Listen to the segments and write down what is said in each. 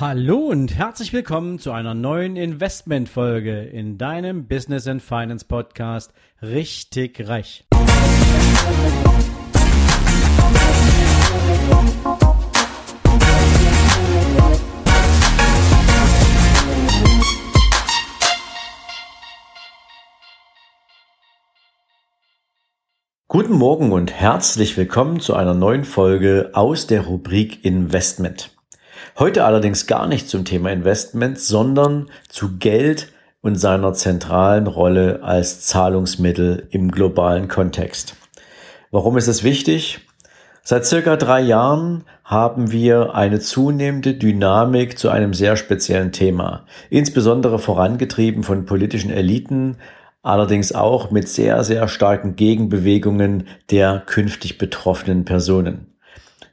Hallo und herzlich willkommen zu einer neuen Investmentfolge in deinem Business and Finance Podcast Richtig Reich. Guten Morgen und herzlich willkommen zu einer neuen Folge aus der Rubrik Investment. Heute allerdings gar nicht zum Thema Investment, sondern zu Geld und seiner zentralen Rolle als Zahlungsmittel im globalen Kontext. Warum ist es wichtig? Seit circa drei Jahren haben wir eine zunehmende Dynamik zu einem sehr speziellen Thema, insbesondere vorangetrieben von politischen Eliten, allerdings auch mit sehr, sehr starken Gegenbewegungen der künftig betroffenen Personen.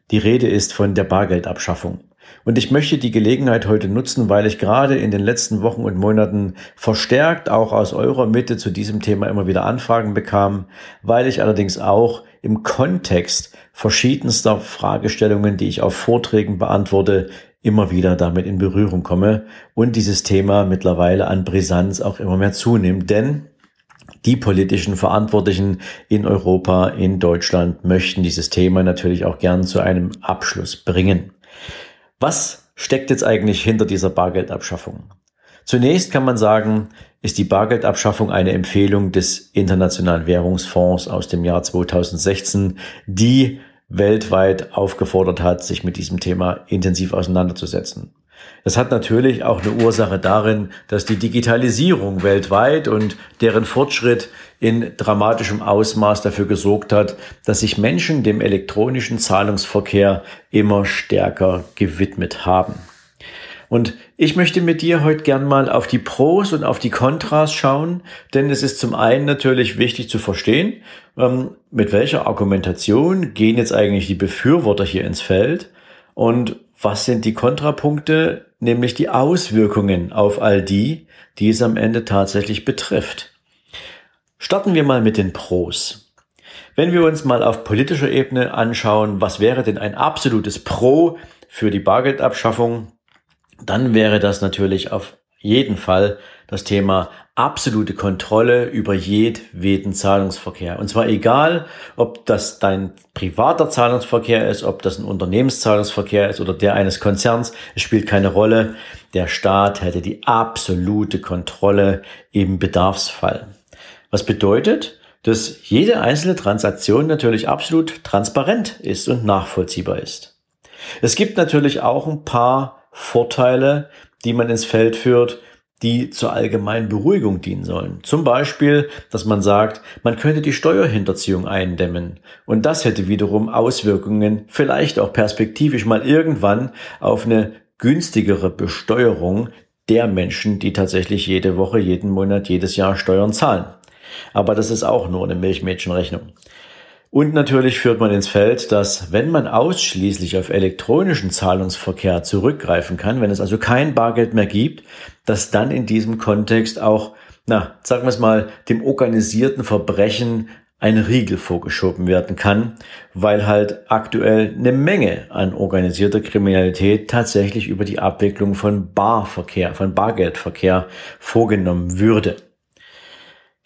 Die Rede ist von der Bargeldabschaffung. Und ich möchte die Gelegenheit heute nutzen, weil ich gerade in den letzten Wochen und Monaten verstärkt auch aus eurer Mitte zu diesem Thema immer wieder Anfragen bekam, weil ich allerdings auch im Kontext verschiedenster Fragestellungen, die ich auf Vorträgen beantworte, immer wieder damit in Berührung komme und dieses Thema mittlerweile an Brisanz auch immer mehr zunimmt. Denn die politischen Verantwortlichen in Europa, in Deutschland möchten dieses Thema natürlich auch gern zu einem Abschluss bringen. Was steckt jetzt eigentlich hinter dieser Bargeldabschaffung? Zunächst kann man sagen, ist die Bargeldabschaffung eine Empfehlung des Internationalen Währungsfonds aus dem Jahr 2016, die weltweit aufgefordert hat, sich mit diesem Thema intensiv auseinanderzusetzen. Das hat natürlich auch eine Ursache darin, dass die Digitalisierung weltweit und deren Fortschritt in dramatischem Ausmaß dafür gesorgt hat, dass sich Menschen dem elektronischen Zahlungsverkehr immer stärker gewidmet haben. Und ich möchte mit dir heute gern mal auf die Pros und auf die Kontras schauen, denn es ist zum einen natürlich wichtig zu verstehen, ähm, mit welcher Argumentation gehen jetzt eigentlich die Befürworter hier ins Feld und was sind die Kontrapunkte, nämlich die Auswirkungen auf all die, die es am Ende tatsächlich betrifft. Starten wir mal mit den Pros. Wenn wir uns mal auf politischer Ebene anschauen, was wäre denn ein absolutes Pro für die Bargeldabschaffung, dann wäre das natürlich auf jeden Fall das Thema absolute Kontrolle über jedweden Zahlungsverkehr. Und zwar egal, ob das dein privater Zahlungsverkehr ist, ob das ein Unternehmenszahlungsverkehr ist oder der eines Konzerns. Es spielt keine Rolle. Der Staat hätte die absolute Kontrolle im Bedarfsfall. Was bedeutet, dass jede einzelne Transaktion natürlich absolut transparent ist und nachvollziehbar ist. Es gibt natürlich auch ein paar Vorteile, die man ins Feld führt, die zur allgemeinen Beruhigung dienen sollen. Zum Beispiel, dass man sagt, man könnte die Steuerhinterziehung eindämmen. Und das hätte wiederum Auswirkungen, vielleicht auch perspektivisch mal irgendwann, auf eine günstigere Besteuerung der Menschen, die tatsächlich jede Woche, jeden Monat, jedes Jahr Steuern zahlen. Aber das ist auch nur eine Milchmädchenrechnung. Und natürlich führt man ins Feld, dass wenn man ausschließlich auf elektronischen Zahlungsverkehr zurückgreifen kann, wenn es also kein Bargeld mehr gibt, dass dann in diesem Kontext auch, na, sagen wir es mal, dem organisierten Verbrechen ein Riegel vorgeschoben werden kann, weil halt aktuell eine Menge an organisierter Kriminalität tatsächlich über die Abwicklung von Barverkehr, von Bargeldverkehr vorgenommen würde.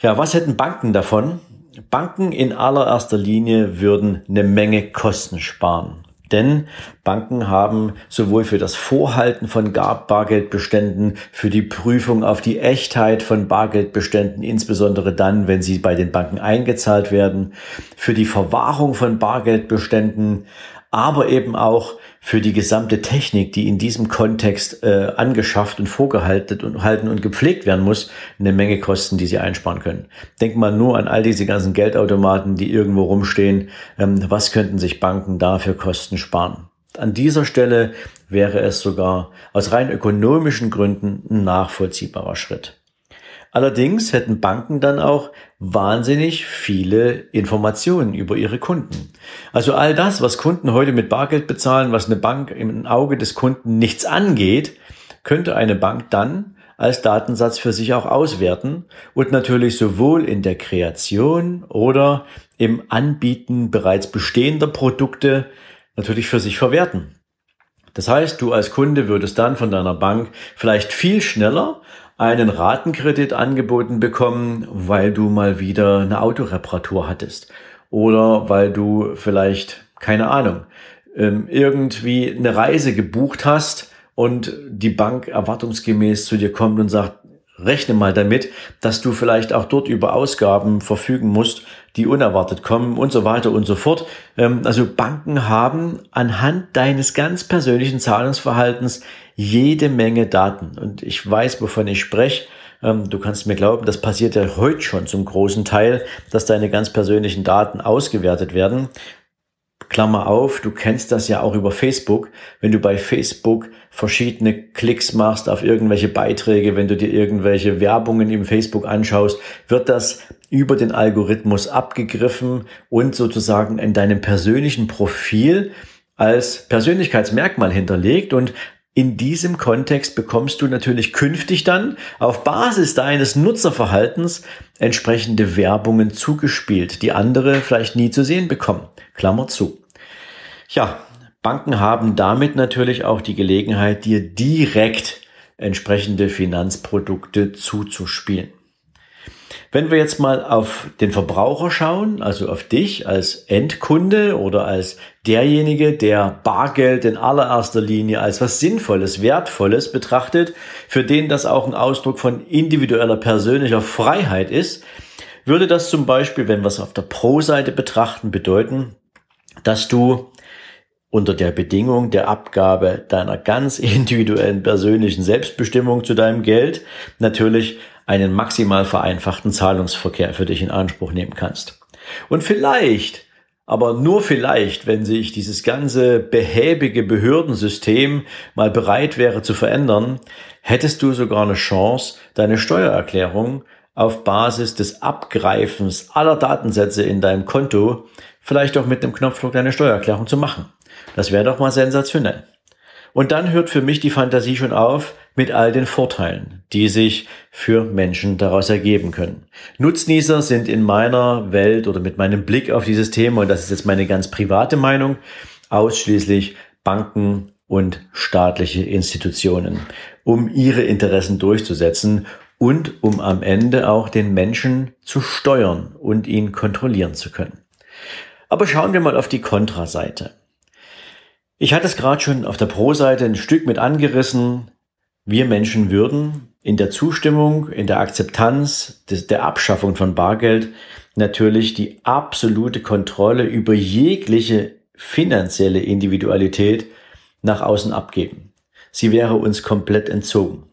Ja, was hätten Banken davon? Banken in allererster Linie würden eine Menge Kosten sparen. Denn Banken haben sowohl für das Vorhalten von Bargeldbeständen, für die Prüfung auf die Echtheit von Bargeldbeständen, insbesondere dann, wenn sie bei den Banken eingezahlt werden, für die Verwahrung von Bargeldbeständen, aber eben auch für die gesamte Technik, die in diesem Kontext äh, angeschafft und vorgehalten und halten und gepflegt werden muss, eine Menge Kosten, die sie einsparen können. Denk mal nur an all diese ganzen Geldautomaten, die irgendwo rumstehen. Ähm, was könnten sich Banken da für Kosten sparen? An dieser Stelle wäre es sogar aus rein ökonomischen Gründen ein nachvollziehbarer Schritt. Allerdings hätten Banken dann auch wahnsinnig viele Informationen über ihre Kunden. Also all das, was Kunden heute mit Bargeld bezahlen, was eine Bank im Auge des Kunden nichts angeht, könnte eine Bank dann als Datensatz für sich auch auswerten und natürlich sowohl in der Kreation oder im Anbieten bereits bestehender Produkte natürlich für sich verwerten. Das heißt, du als Kunde würdest dann von deiner Bank vielleicht viel schneller einen Ratenkredit angeboten bekommen, weil du mal wieder eine Autoreparatur hattest. Oder weil du vielleicht, keine Ahnung, ähm, irgendwie eine Reise gebucht hast und die Bank erwartungsgemäß zu dir kommt und sagt, rechne mal damit, dass du vielleicht auch dort über Ausgaben verfügen musst, die unerwartet kommen und so weiter und so fort. Ähm, also Banken haben anhand deines ganz persönlichen Zahlungsverhaltens jede Menge Daten. Und ich weiß, wovon ich spreche. Ähm, du kannst mir glauben, das passiert ja heute schon zum großen Teil, dass deine ganz persönlichen Daten ausgewertet werden. Klammer auf, du kennst das ja auch über Facebook. Wenn du bei Facebook verschiedene Klicks machst auf irgendwelche Beiträge, wenn du dir irgendwelche Werbungen im Facebook anschaust, wird das über den Algorithmus abgegriffen und sozusagen in deinem persönlichen Profil als Persönlichkeitsmerkmal hinterlegt und in diesem Kontext bekommst du natürlich künftig dann auf Basis deines Nutzerverhaltens entsprechende Werbungen zugespielt, die andere vielleicht nie zu sehen bekommen. Klammer zu. Ja, Banken haben damit natürlich auch die Gelegenheit, dir direkt entsprechende Finanzprodukte zuzuspielen. Wenn wir jetzt mal auf den Verbraucher schauen, also auf dich als Endkunde oder als derjenige, der Bargeld in allererster Linie als was Sinnvolles, Wertvolles betrachtet, für den das auch ein Ausdruck von individueller persönlicher Freiheit ist, würde das zum Beispiel, wenn wir es auf der Pro-Seite betrachten, bedeuten, dass du unter der Bedingung der Abgabe deiner ganz individuellen persönlichen Selbstbestimmung zu deinem Geld natürlich einen maximal vereinfachten Zahlungsverkehr für dich in Anspruch nehmen kannst. Und vielleicht, aber nur vielleicht, wenn sich dieses ganze behäbige Behördensystem mal bereit wäre zu verändern, hättest du sogar eine Chance, deine Steuererklärung auf Basis des Abgreifens aller Datensätze in deinem Konto vielleicht auch mit dem Knopfdruck deine Steuererklärung zu machen. Das wäre doch mal sensationell. Und dann hört für mich die Fantasie schon auf mit all den Vorteilen, die sich für Menschen daraus ergeben können. Nutznießer sind in meiner Welt oder mit meinem Blick auf dieses Thema, und das ist jetzt meine ganz private Meinung, ausschließlich Banken und staatliche Institutionen, um ihre Interessen durchzusetzen und um am Ende auch den Menschen zu steuern und ihn kontrollieren zu können. Aber schauen wir mal auf die Kontraseite. Ich hatte es gerade schon auf der Pro-Seite ein Stück mit angerissen. Wir Menschen würden in der Zustimmung, in der Akzeptanz des, der Abschaffung von Bargeld natürlich die absolute Kontrolle über jegliche finanzielle Individualität nach außen abgeben. Sie wäre uns komplett entzogen.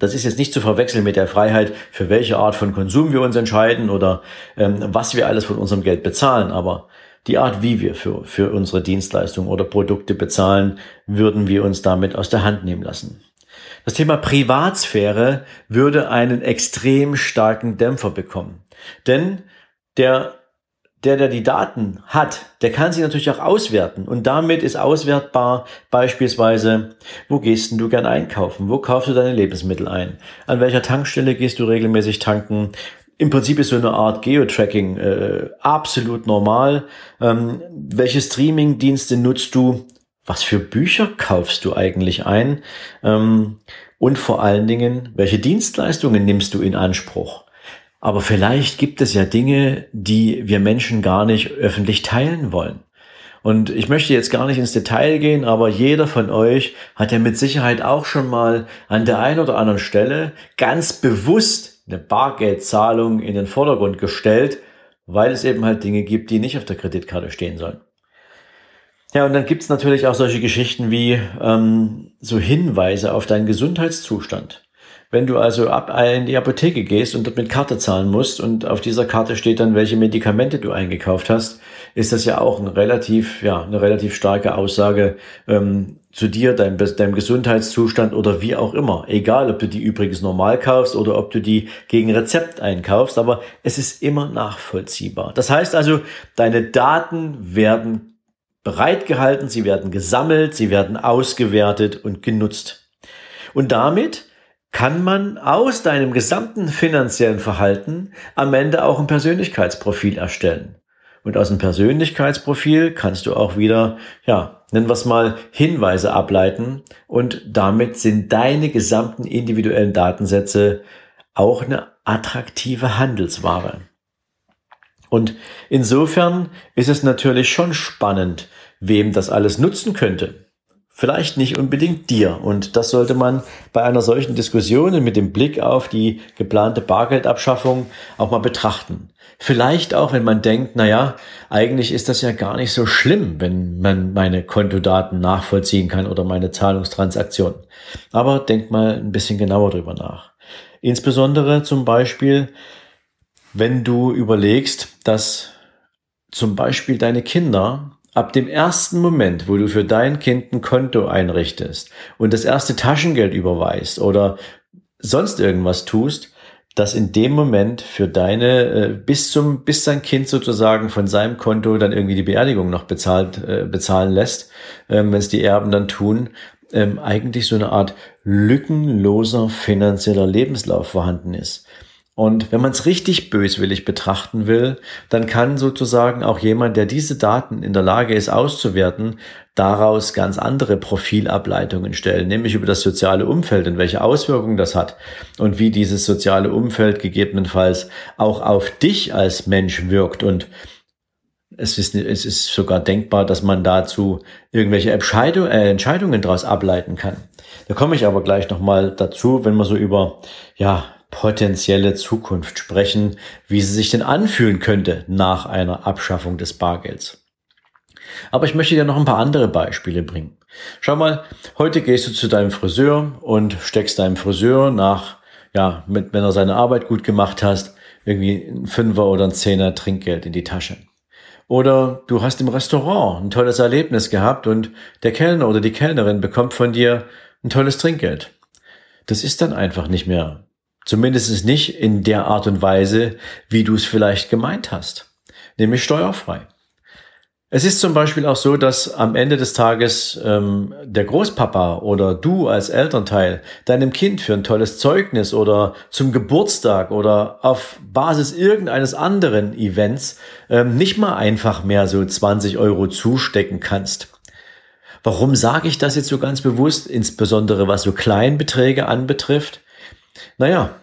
Das ist jetzt nicht zu verwechseln mit der Freiheit, für welche Art von Konsum wir uns entscheiden oder ähm, was wir alles von unserem Geld bezahlen. Aber die Art, wie wir für, für unsere Dienstleistungen oder Produkte bezahlen, würden wir uns damit aus der Hand nehmen lassen. Das Thema Privatsphäre würde einen extrem starken Dämpfer bekommen. Denn der, der, der die Daten hat, der kann sie natürlich auch auswerten. Und damit ist auswertbar beispielsweise, wo gehst denn du gern einkaufen? Wo kaufst du deine Lebensmittel ein? An welcher Tankstelle gehst du regelmäßig tanken? Im Prinzip ist so eine Art Geotracking äh, absolut normal. Ähm, welche Streaming-Dienste nutzt du? Was für Bücher kaufst du eigentlich ein? Ähm, und vor allen Dingen, welche Dienstleistungen nimmst du in Anspruch? Aber vielleicht gibt es ja Dinge, die wir Menschen gar nicht öffentlich teilen wollen. Und ich möchte jetzt gar nicht ins Detail gehen, aber jeder von euch hat ja mit Sicherheit auch schon mal an der einen oder anderen Stelle ganz bewusst eine Bargeldzahlung in den Vordergrund gestellt, weil es eben halt Dinge gibt, die nicht auf der Kreditkarte stehen sollen. Ja, und dann gibt's natürlich auch solche Geschichten wie ähm, so Hinweise auf deinen Gesundheitszustand. Wenn du also ab in die Apotheke gehst und dort mit Karte zahlen musst und auf dieser Karte steht dann, welche Medikamente du eingekauft hast, ist das ja auch ein relativ, ja, eine relativ starke Aussage ähm, zu dir, deinem, deinem Gesundheitszustand oder wie auch immer. Egal, ob du die übrigens normal kaufst oder ob du die gegen Rezept einkaufst, aber es ist immer nachvollziehbar. Das heißt also, deine Daten werden bereitgehalten, sie werden gesammelt, sie werden ausgewertet und genutzt. Und damit kann man aus deinem gesamten finanziellen Verhalten am Ende auch ein Persönlichkeitsprofil erstellen. Und aus dem Persönlichkeitsprofil kannst du auch wieder, ja, nennen wir es mal, Hinweise ableiten und damit sind deine gesamten individuellen Datensätze auch eine attraktive Handelsware. Und insofern ist es natürlich schon spannend, wem das alles nutzen könnte. Vielleicht nicht unbedingt dir. Und das sollte man bei einer solchen Diskussion mit dem Blick auf die geplante Bargeldabschaffung auch mal betrachten. Vielleicht auch, wenn man denkt, na ja, eigentlich ist das ja gar nicht so schlimm, wenn man meine Kontodaten nachvollziehen kann oder meine Zahlungstransaktionen. Aber denk mal ein bisschen genauer drüber nach. Insbesondere zum Beispiel, wenn du überlegst, dass zum Beispiel deine Kinder ab dem ersten Moment, wo du für dein Kind ein Konto einrichtest und das erste Taschengeld überweist oder sonst irgendwas tust, dass in dem Moment für deine äh, bis zum bis dein Kind sozusagen von seinem Konto dann irgendwie die Beerdigung noch bezahlt äh, bezahlen lässt, ähm, wenn es die Erben dann tun, ähm, eigentlich so eine Art lückenloser finanzieller Lebenslauf vorhanden ist. Und wenn man es richtig böswillig betrachten will, dann kann sozusagen auch jemand, der diese Daten in der Lage ist auszuwerten, daraus ganz andere Profilableitungen stellen, nämlich über das soziale Umfeld und welche Auswirkungen das hat und wie dieses soziale Umfeld gegebenenfalls auch auf dich als Mensch wirkt. Und es ist, es ist sogar denkbar, dass man dazu irgendwelche Entscheidung, äh, Entscheidungen daraus ableiten kann. Da komme ich aber gleich nochmal dazu, wenn man so über ja, potenzielle Zukunft sprechen, wie sie sich denn anfühlen könnte nach einer Abschaffung des Bargelds. Aber ich möchte dir noch ein paar andere Beispiele bringen. Schau mal, heute gehst du zu deinem Friseur und steckst deinem Friseur nach, ja, mit, wenn er seine Arbeit gut gemacht hast, irgendwie ein Fünfer oder ein Zehner Trinkgeld in die Tasche. Oder du hast im Restaurant ein tolles Erlebnis gehabt und der Kellner oder die Kellnerin bekommt von dir ein tolles Trinkgeld. Das ist dann einfach nicht mehr Zumindest nicht in der Art und Weise, wie du es vielleicht gemeint hast, nämlich steuerfrei. Es ist zum Beispiel auch so, dass am Ende des Tages ähm, der Großpapa oder du als Elternteil deinem Kind für ein tolles Zeugnis oder zum Geburtstag oder auf Basis irgendeines anderen Events ähm, nicht mal einfach mehr so 20 Euro zustecken kannst. Warum sage ich das jetzt so ganz bewusst, insbesondere was so Kleinbeträge anbetrifft? Naja,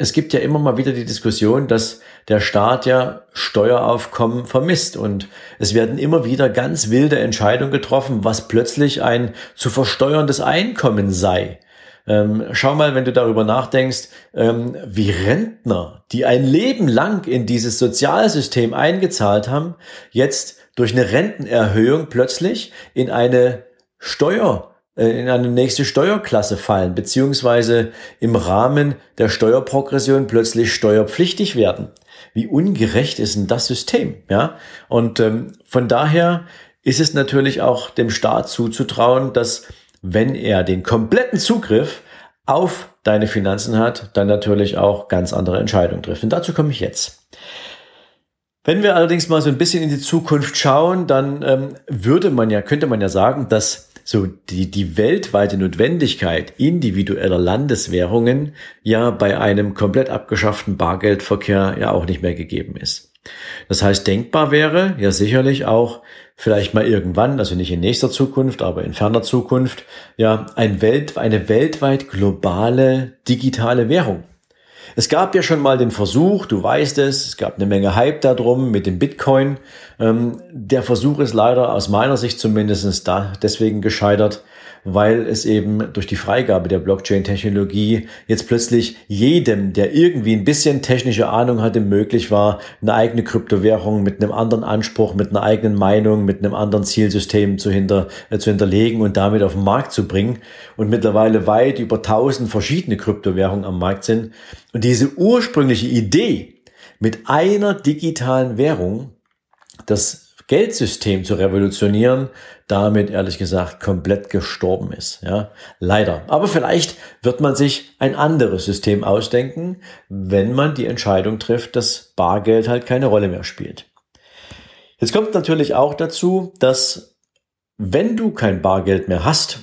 es gibt ja immer mal wieder die Diskussion, dass der Staat ja Steueraufkommen vermisst und es werden immer wieder ganz wilde Entscheidungen getroffen, was plötzlich ein zu versteuerndes Einkommen sei. Ähm, schau mal, wenn du darüber nachdenkst, ähm, wie Rentner, die ein Leben lang in dieses Sozialsystem eingezahlt haben, jetzt durch eine Rentenerhöhung plötzlich in eine Steuer in eine nächste Steuerklasse fallen, beziehungsweise im Rahmen der Steuerprogression plötzlich steuerpflichtig werden. Wie ungerecht ist denn das System? Ja, und ähm, von daher ist es natürlich auch dem Staat zuzutrauen, dass wenn er den kompletten Zugriff auf deine Finanzen hat, dann natürlich auch ganz andere Entscheidungen trifft. Und dazu komme ich jetzt. Wenn wir allerdings mal so ein bisschen in die Zukunft schauen, dann ähm, würde man ja, könnte man ja sagen, dass so die, die weltweite Notwendigkeit individueller Landeswährungen ja bei einem komplett abgeschafften Bargeldverkehr ja auch nicht mehr gegeben ist. Das heißt, denkbar wäre ja sicherlich auch vielleicht mal irgendwann, also nicht in nächster Zukunft, aber in ferner Zukunft, ja ein Welt, eine weltweit globale digitale Währung. Es gab ja schon mal den Versuch, du weißt es, es gab eine Menge Hype darum mit dem Bitcoin. Ähm, der Versuch ist leider aus meiner Sicht zumindest da deswegen gescheitert, weil es eben durch die Freigabe der Blockchain-Technologie jetzt plötzlich jedem, der irgendwie ein bisschen technische Ahnung hatte, möglich war, eine eigene Kryptowährung mit einem anderen Anspruch, mit einer eigenen Meinung, mit einem anderen Zielsystem zu, hinter, äh, zu hinterlegen und damit auf den Markt zu bringen. Und mittlerweile weit über tausend verschiedene Kryptowährungen am Markt sind. Und diese ursprüngliche Idee mit einer digitalen Währung, das Geldsystem zu revolutionieren, damit ehrlich gesagt komplett gestorben ist. Ja, leider. Aber vielleicht wird man sich ein anderes System ausdenken, wenn man die Entscheidung trifft, dass Bargeld halt keine Rolle mehr spielt. Jetzt kommt natürlich auch dazu, dass wenn du kein Bargeld mehr hast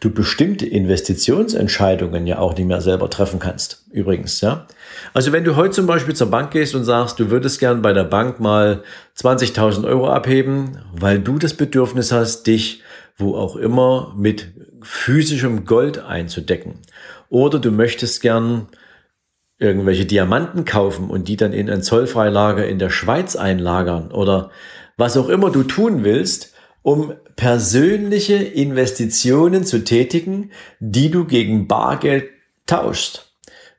du bestimmte Investitionsentscheidungen ja auch nicht mehr selber treffen kannst. Übrigens, ja. Also wenn du heute zum Beispiel zur Bank gehst und sagst, du würdest gern bei der Bank mal 20.000 Euro abheben, weil du das Bedürfnis hast, dich wo auch immer mit physischem Gold einzudecken. Oder du möchtest gern irgendwelche Diamanten kaufen und die dann in ein Zollfreilager in der Schweiz einlagern oder was auch immer du tun willst, um persönliche Investitionen zu tätigen, die du gegen Bargeld tauschst.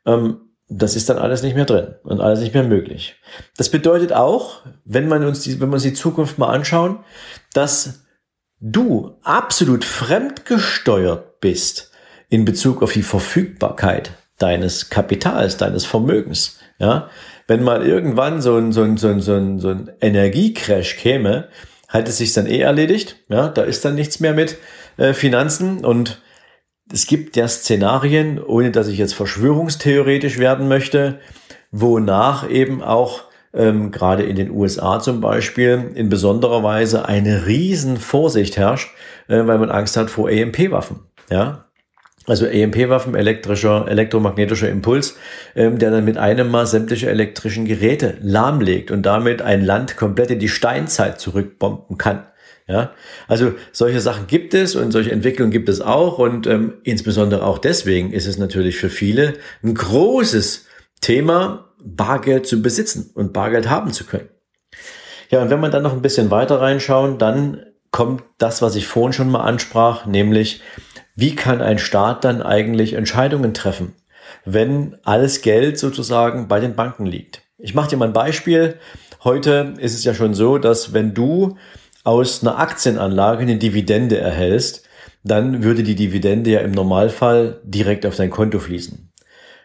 Ähm, das ist dann alles nicht mehr drin und alles nicht mehr möglich. Das bedeutet auch, wenn man uns die, wenn wir uns die Zukunft mal anschauen, dass du absolut fremdgesteuert bist in Bezug auf die Verfügbarkeit deines Kapitals, deines Vermögens. Ja, wenn mal irgendwann so ein, so ein, so ein, so ein, so ein Energiecrash käme, hat es sich dann eh erledigt. Ja, da ist dann nichts mehr mit äh, Finanzen und es gibt ja Szenarien, ohne dass ich jetzt verschwörungstheoretisch werden möchte, wonach eben auch ähm, gerade in den USA zum Beispiel in besonderer Weise eine riesen Vorsicht herrscht, äh, weil man Angst hat vor EMP-Waffen. Ja, also EMP-Waffen, elektrischer, elektromagnetischer Impuls, ähm, der dann mit einem Mal sämtliche elektrischen Geräte lahmlegt und damit ein Land komplett in die Steinzeit zurückbomben kann. Ja, also solche Sachen gibt es und solche Entwicklungen gibt es auch und ähm, insbesondere auch deswegen ist es natürlich für viele ein großes Thema, Bargeld zu besitzen und Bargeld haben zu können. Ja, und wenn man dann noch ein bisschen weiter reinschauen, dann kommt das, was ich vorhin schon mal ansprach, nämlich wie kann ein Staat dann eigentlich Entscheidungen treffen, wenn alles Geld sozusagen bei den Banken liegt? Ich mache dir mal ein Beispiel. Heute ist es ja schon so, dass wenn du aus einer Aktienanlage eine Dividende erhältst, dann würde die Dividende ja im Normalfall direkt auf dein Konto fließen.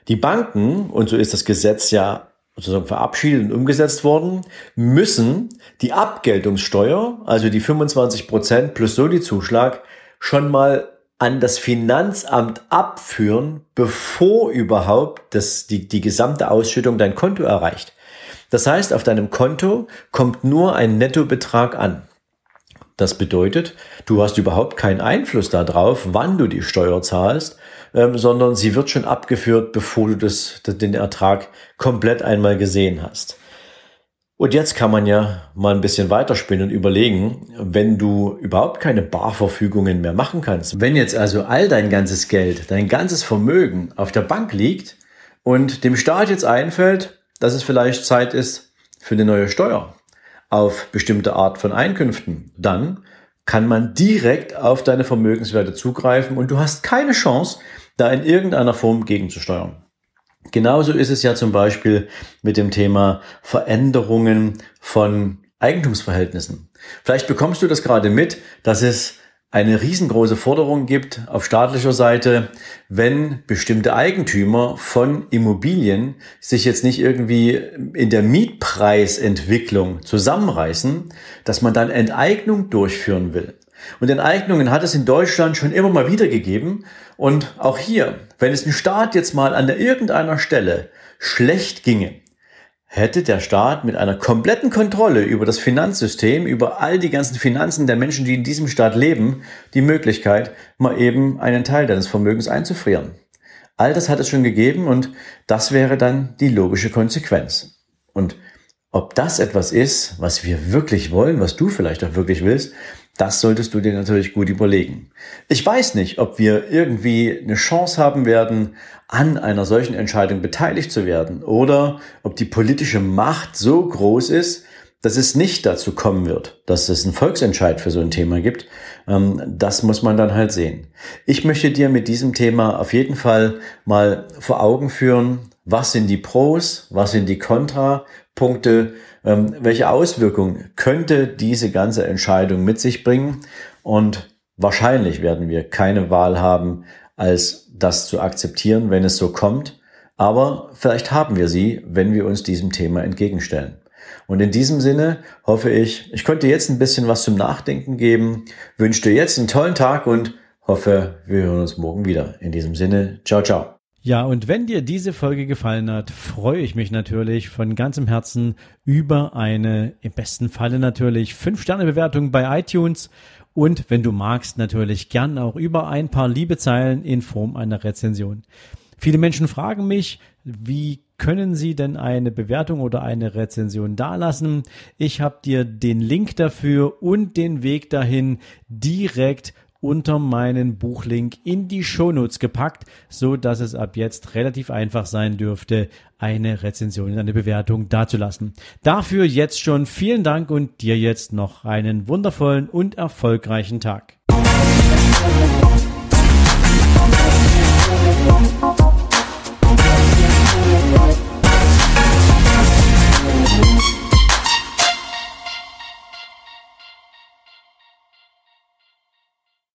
Die Banken, und so ist das Gesetz ja sozusagen verabschiedet und umgesetzt worden, müssen die Abgeltungssteuer, also die 25 Prozent plus Soli-Zuschlag, schon mal an das Finanzamt abführen, bevor überhaupt das, die, die gesamte Ausschüttung dein Konto erreicht. Das heißt, auf deinem Konto kommt nur ein Nettobetrag an. Das bedeutet, du hast überhaupt keinen Einfluss darauf, wann du die Steuer zahlst, ähm, sondern sie wird schon abgeführt, bevor du das, den Ertrag komplett einmal gesehen hast. Und jetzt kann man ja mal ein bisschen weiterspinnen und überlegen, wenn du überhaupt keine Barverfügungen mehr machen kannst, wenn jetzt also all dein ganzes Geld, dein ganzes Vermögen auf der Bank liegt und dem Staat jetzt einfällt, dass es vielleicht Zeit ist für eine neue Steuer auf bestimmte Art von Einkünften, dann kann man direkt auf deine Vermögenswerte zugreifen und du hast keine Chance, da in irgendeiner Form gegenzusteuern. Genauso ist es ja zum Beispiel mit dem Thema Veränderungen von Eigentumsverhältnissen. Vielleicht bekommst du das gerade mit, dass es eine riesengroße Forderung gibt auf staatlicher Seite, wenn bestimmte Eigentümer von Immobilien sich jetzt nicht irgendwie in der Mietpreisentwicklung zusammenreißen, dass man dann Enteignung durchführen will. Und Enteignungen hat es in Deutschland schon immer mal wieder gegeben. Und auch hier, wenn es dem Staat jetzt mal an irgendeiner Stelle schlecht ginge, hätte der Staat mit einer kompletten Kontrolle über das Finanzsystem, über all die ganzen Finanzen der Menschen, die in diesem Staat leben, die Möglichkeit, mal eben einen Teil deines Vermögens einzufrieren. All das hat es schon gegeben und das wäre dann die logische Konsequenz. Und ob das etwas ist, was wir wirklich wollen, was du vielleicht auch wirklich willst, das solltest du dir natürlich gut überlegen. Ich weiß nicht, ob wir irgendwie eine Chance haben werden, an einer solchen Entscheidung beteiligt zu werden oder ob die politische Macht so groß ist, dass es nicht dazu kommen wird, dass es einen Volksentscheid für so ein Thema gibt. Ähm, das muss man dann halt sehen. Ich möchte dir mit diesem Thema auf jeden Fall mal vor Augen führen, was sind die Pros, was sind die Kontrapunkte, ähm, welche Auswirkungen könnte diese ganze Entscheidung mit sich bringen. Und wahrscheinlich werden wir keine Wahl haben, als das zu akzeptieren, wenn es so kommt. Aber vielleicht haben wir sie, wenn wir uns diesem Thema entgegenstellen. Und in diesem Sinne hoffe ich, ich konnte jetzt ein bisschen was zum Nachdenken geben, wünsche dir jetzt einen tollen Tag und hoffe, wir hören uns morgen wieder. In diesem Sinne, ciao, ciao. Ja, und wenn dir diese Folge gefallen hat, freue ich mich natürlich von ganzem Herzen über eine, im besten Falle natürlich, 5-Sterne-Bewertung bei iTunes und wenn du magst, natürlich gern auch über ein paar liebe Zeilen in Form einer Rezension. Viele Menschen fragen mich, wie können Sie denn eine Bewertung oder eine Rezension dalassen? Ich habe dir den Link dafür und den Weg dahin direkt unter meinen Buchlink in die Shownotes gepackt, so dass es ab jetzt relativ einfach sein dürfte, eine Rezension, eine Bewertung dazulassen. Dafür jetzt schon vielen Dank und dir jetzt noch einen wundervollen und erfolgreichen Tag.